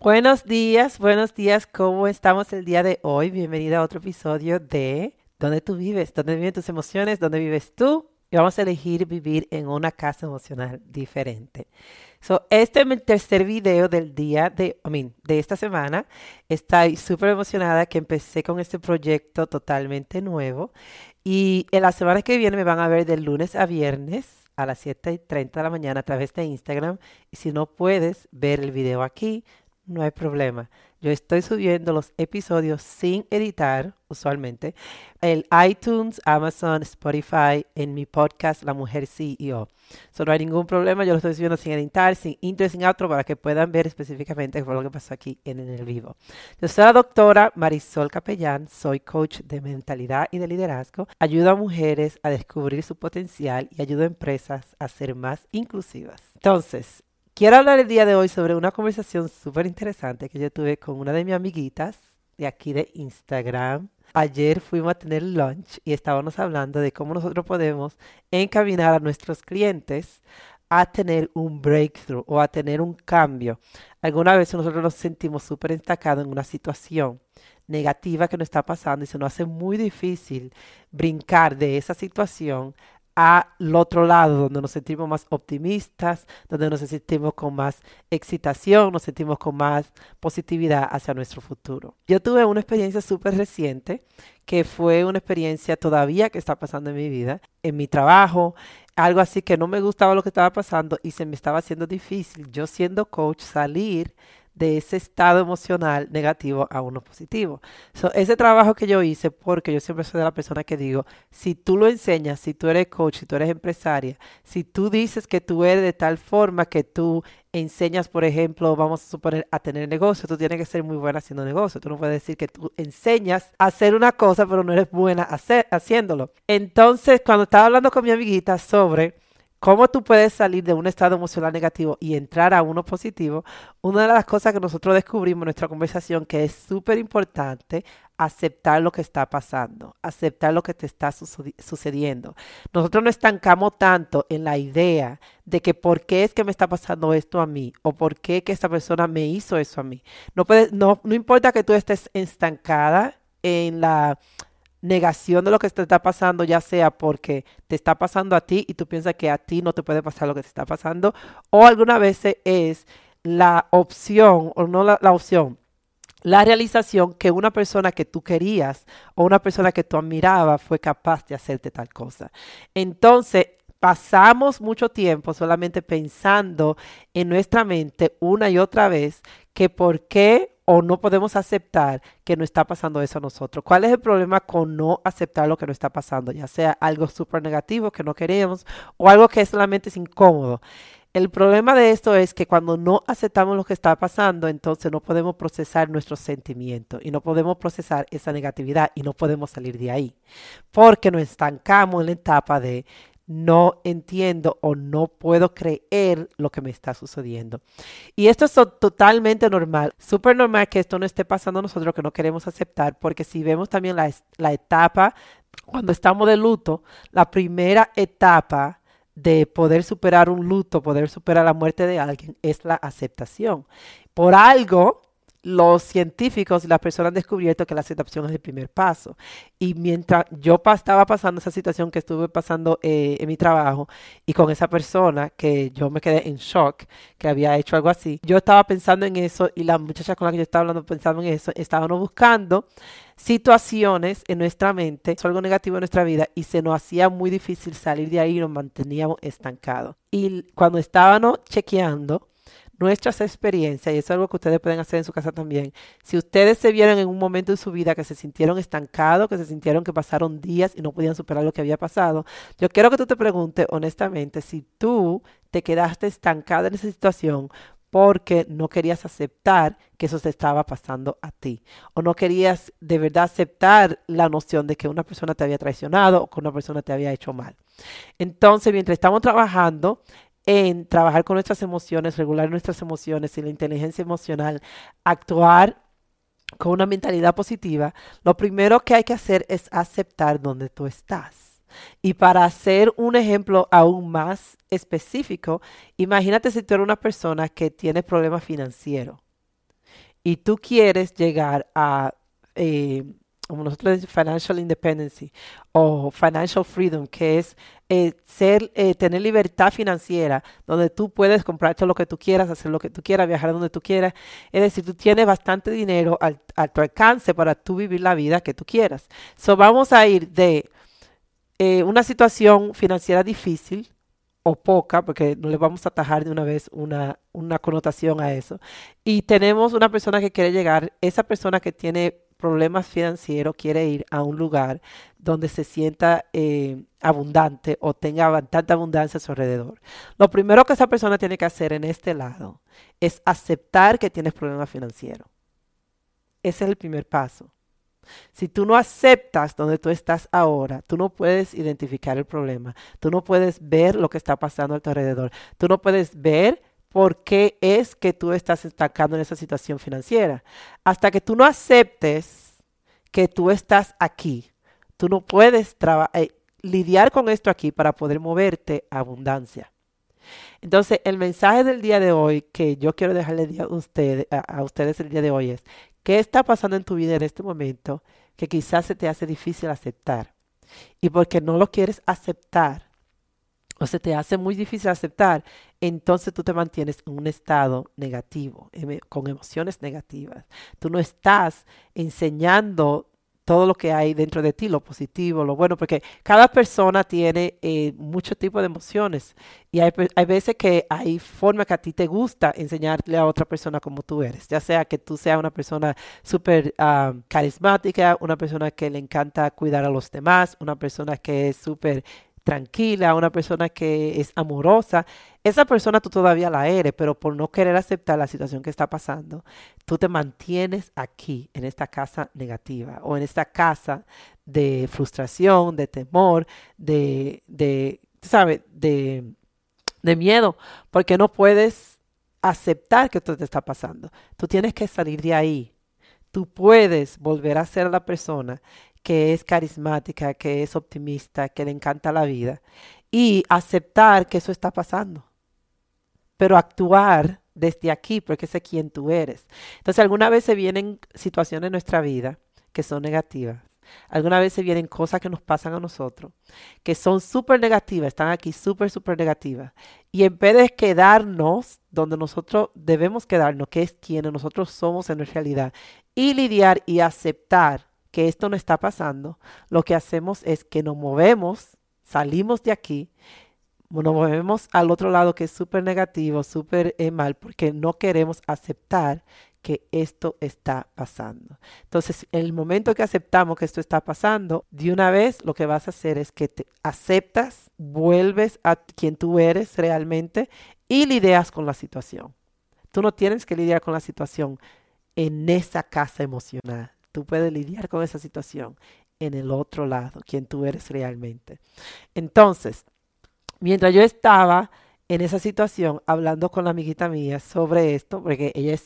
Buenos días, buenos días. ¿Cómo estamos el día de hoy? Bienvenida a otro episodio de ¿Dónde tú vives? ¿Dónde viven tus emociones? ¿Dónde vives tú? Y vamos a elegir vivir en una casa emocional diferente. So, este es mi tercer video del día de, I mean, de esta semana. Estoy súper emocionada que empecé con este proyecto totalmente nuevo. Y en la semana que viene me van a ver de lunes a viernes a las 7 y 30 de la mañana a través de Instagram. Y si no puedes ver el video aquí, no hay problema. Yo estoy subiendo los episodios sin editar, usualmente, el iTunes, Amazon, Spotify, en mi podcast La Mujer CEO. So, no hay ningún problema, yo lo estoy subiendo sin editar, sin intro, sin outro, para que puedan ver específicamente lo que pasó aquí en, en el vivo. Yo soy la doctora Marisol Capellán, soy coach de mentalidad y de liderazgo. Ayudo a mujeres a descubrir su potencial y ayudo a empresas a ser más inclusivas. Entonces, Quiero hablar el día de hoy sobre una conversación súper interesante que yo tuve con una de mis amiguitas de aquí de Instagram. Ayer fuimos a tener lunch y estábamos hablando de cómo nosotros podemos encaminar a nuestros clientes a tener un breakthrough o a tener un cambio. Alguna vez nosotros nos sentimos súper destacados en una situación negativa que nos está pasando y se nos hace muy difícil brincar de esa situación al otro lado, donde nos sentimos más optimistas, donde nos sentimos con más excitación, nos sentimos con más positividad hacia nuestro futuro. Yo tuve una experiencia súper reciente, que fue una experiencia todavía que está pasando en mi vida, en mi trabajo, algo así que no me gustaba lo que estaba pasando y se me estaba haciendo difícil, yo siendo coach, salir de ese estado emocional negativo a uno positivo. ese trabajo que yo hice, porque yo siempre soy de la persona que digo, si tú lo enseñas, si tú eres coach, si tú eres empresaria, si tú dices que tú eres de tal forma que tú enseñas, por ejemplo, vamos a suponer, a tener negocio, tú tienes que ser muy buena haciendo negocio. Tú no puedes decir que tú enseñas a hacer una cosa, pero no eres buena haciéndolo. Entonces, cuando estaba hablando con mi amiguita sobre cómo tú puedes salir de un estado emocional negativo y entrar a uno positivo, una de las cosas que nosotros descubrimos en nuestra conversación que es súper importante, aceptar lo que está pasando, aceptar lo que te está sucediendo. Nosotros no estancamos tanto en la idea de que por qué es que me está pasando esto a mí o por qué que esta persona me hizo eso a mí. No, puede, no, no importa que tú estés estancada en la negación de lo que te está pasando, ya sea porque te está pasando a ti y tú piensas que a ti no te puede pasar lo que te está pasando, o alguna vez es la opción, o no la, la opción, la realización que una persona que tú querías o una persona que tú admirabas fue capaz de hacerte tal cosa. Entonces, pasamos mucho tiempo solamente pensando en nuestra mente una y otra vez que por qué o no podemos aceptar que no está pasando eso a nosotros. ¿Cuál es el problema con no aceptar lo que no está pasando? Ya sea algo súper negativo que no queremos o algo que solamente es incómodo. El problema de esto es que cuando no aceptamos lo que está pasando, entonces no podemos procesar nuestros sentimientos y no podemos procesar esa negatividad y no podemos salir de ahí. Porque nos estancamos en la etapa de no entiendo o no puedo creer lo que me está sucediendo. Y esto es totalmente normal, súper normal que esto no esté pasando a nosotros, que no queremos aceptar, porque si vemos también la, la etapa, cuando estamos de luto, la primera etapa de poder superar un luto, poder superar la muerte de alguien, es la aceptación. Por algo, los científicos y las personas han descubierto que la aceptación es el primer paso. Y mientras yo estaba pasando esa situación que estuve pasando eh, en mi trabajo y con esa persona que yo me quedé en shock, que había hecho algo así, yo estaba pensando en eso y las muchachas con las que yo estaba hablando pensando en eso, estaban buscando situaciones en nuestra mente, algo negativo en nuestra vida y se nos hacía muy difícil salir de ahí y nos manteníamos estancados. Y cuando estábamos chequeando, nuestras experiencias, y eso es algo que ustedes pueden hacer en su casa también, si ustedes se vieron en un momento de su vida que se sintieron estancados, que se sintieron que pasaron días y no podían superar lo que había pasado, yo quiero que tú te preguntes honestamente si tú te quedaste estancada en esa situación porque no querías aceptar que eso te estaba pasando a ti. O no querías de verdad aceptar la noción de que una persona te había traicionado o que una persona te había hecho mal. Entonces, mientras estamos trabajando en trabajar con nuestras emociones, regular nuestras emociones y la inteligencia emocional, actuar con una mentalidad positiva, lo primero que hay que hacer es aceptar dónde tú estás. Y para hacer un ejemplo aún más específico, imagínate si tú eres una persona que tiene problemas financieros y tú quieres llegar a, eh, como nosotros decimos, financial independency o financial freedom, que es eh, ser, eh, tener libertad financiera, donde tú puedes comprar todo lo que tú quieras, hacer lo que tú quieras, viajar donde tú quieras. Es decir, tú tienes bastante dinero al, a tu alcance para tú vivir la vida que tú quieras. So, vamos a ir de una situación financiera difícil o poca, porque no le vamos a atajar de una vez una, una connotación a eso. Y tenemos una persona que quiere llegar, esa persona que tiene problemas financieros quiere ir a un lugar donde se sienta eh, abundante o tenga tanta abundancia a su alrededor. Lo primero que esa persona tiene que hacer en este lado es aceptar que tienes problemas financieros. Ese es el primer paso. Si tú no aceptas donde tú estás ahora, tú no puedes identificar el problema, tú no puedes ver lo que está pasando a tu alrededor, tú no puedes ver por qué es que tú estás estancando en esa situación financiera. Hasta que tú no aceptes que tú estás aquí, tú no puedes eh, lidiar con esto aquí para poder moverte a abundancia. Entonces, el mensaje del día de hoy que yo quiero dejarle a ustedes, a ustedes el día de hoy es, ¿Qué está pasando en tu vida en este momento que quizás se te hace difícil aceptar? Y porque no lo quieres aceptar o se te hace muy difícil aceptar, entonces tú te mantienes en un estado negativo, em, con emociones negativas. Tú no estás enseñando todo lo que hay dentro de ti, lo positivo, lo bueno, porque cada persona tiene eh, muchos tipos de emociones y hay, hay, veces que hay forma que a ti te gusta enseñarle a otra persona como tú eres, ya sea que tú seas una persona súper carismática, una persona que le encanta cuidar a los demás, una persona que es súper tranquila, una persona que es amorosa, esa persona tú todavía la eres, pero por no querer aceptar la situación que está pasando, tú te mantienes aquí, en esta casa negativa o en esta casa de frustración, de temor, de, de ¿sabes? De, de miedo, porque no puedes aceptar que esto te está pasando. Tú tienes que salir de ahí. Tú puedes volver a ser la persona que es carismática, que es optimista, que le encanta la vida y aceptar que eso está pasando. Pero actuar desde aquí, porque sé quién tú eres. Entonces, alguna vez se vienen situaciones en nuestra vida que son negativas. Alguna vez se vienen cosas que nos pasan a nosotros, que son súper negativas, están aquí súper, súper negativas. Y en vez de quedarnos donde nosotros debemos quedarnos, que es quienes nosotros somos en realidad, y lidiar y aceptar que esto no está pasando, lo que hacemos es que nos movemos, salimos de aquí, nos movemos al otro lado que es súper negativo, súper eh, mal, porque no queremos aceptar que esto está pasando. Entonces, en el momento que aceptamos que esto está pasando, de una vez lo que vas a hacer es que te aceptas, vuelves a quien tú eres realmente y lidias con la situación. Tú no tienes que lidiar con la situación en esa casa emocional tú puedes lidiar con esa situación en el otro lado, quien tú eres realmente. Entonces, mientras yo estaba en esa situación hablando con la amiguita mía sobre esto, porque ella es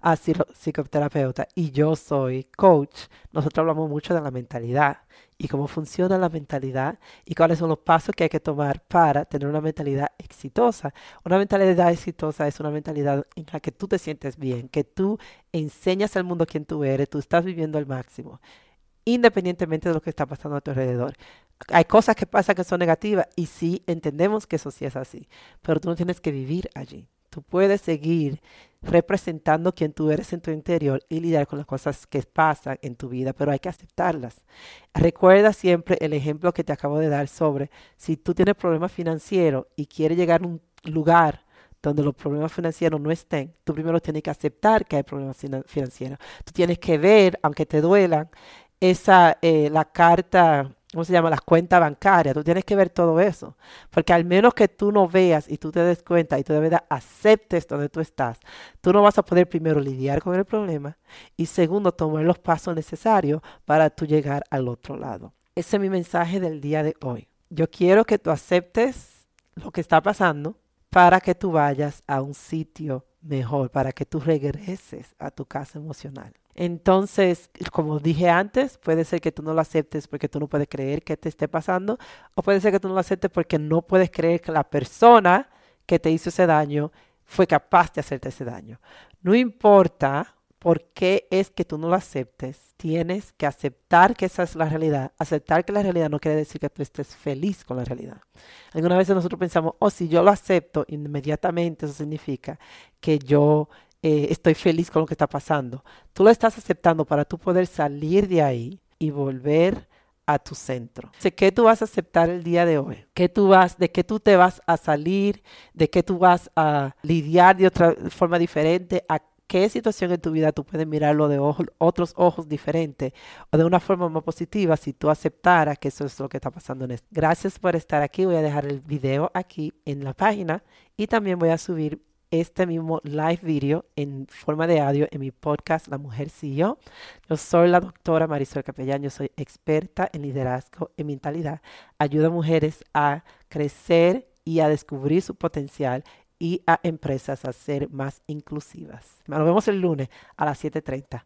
ah, psicoterapeuta, y yo soy coach, nosotros hablamos mucho de la mentalidad y cómo funciona la mentalidad y cuáles son los pasos que hay que tomar para tener una mentalidad exitosa. Una mentalidad exitosa es una mentalidad en la que tú te sientes bien, que tú enseñas al mundo quién tú eres, tú estás viviendo al máximo, independientemente de lo que está pasando a tu alrededor. Hay cosas que pasan que son negativas y sí entendemos que eso sí es así, pero tú no tienes que vivir allí. Tú puedes seguir representando quien tú eres en tu interior y lidiar con las cosas que pasan en tu vida, pero hay que aceptarlas. Recuerda siempre el ejemplo que te acabo de dar sobre si tú tienes problemas financieros y quieres llegar a un lugar donde los problemas financieros no estén, tú primero tienes que aceptar que hay problemas financieros. Tú tienes que ver, aunque te duelan, esa, eh, la carta ¿cómo se llama? Las cuentas bancarias. Tú tienes que ver todo eso. Porque al menos que tú no veas y tú te des cuenta y tú de verdad aceptes donde tú estás, tú no vas a poder primero lidiar con el problema y segundo tomar los pasos necesarios para tú llegar al otro lado. Ese es mi mensaje del día de hoy. Yo quiero que tú aceptes lo que está pasando para que tú vayas a un sitio mejor, para que tú regreses a tu casa emocional. Entonces, como dije antes, puede ser que tú no lo aceptes porque tú no puedes creer que te esté pasando, o puede ser que tú no lo aceptes porque no puedes creer que la persona que te hizo ese daño fue capaz de hacerte ese daño. No importa por qué es que tú no lo aceptes, tienes que aceptar que esa es la realidad. Aceptar que la realidad no quiere decir que tú estés feliz con la realidad. Algunas veces nosotros pensamos, oh, si yo lo acepto, inmediatamente eso significa que yo eh, estoy feliz con lo que está pasando. Tú lo estás aceptando para tú poder salir de ahí y volver a tu centro. ¿Qué tú vas a aceptar el día de hoy? ¿Qué tú vas, ¿De qué tú te vas a salir? ¿De qué tú vas a lidiar de otra forma diferente? ¿A qué situación en tu vida tú puedes mirarlo de otros ojos diferentes o de una forma más positiva si tú aceptaras que eso es lo que está pasando en esto? Gracias por estar aquí. Voy a dejar el video aquí en la página y también voy a subir este mismo live video en forma de audio en mi podcast La Mujer Sí Yo. Yo soy la doctora Marisol Capellán, yo soy experta en liderazgo y mentalidad. Ayuda a mujeres a crecer y a descubrir su potencial y a empresas a ser más inclusivas. Nos vemos el lunes a las 7.30.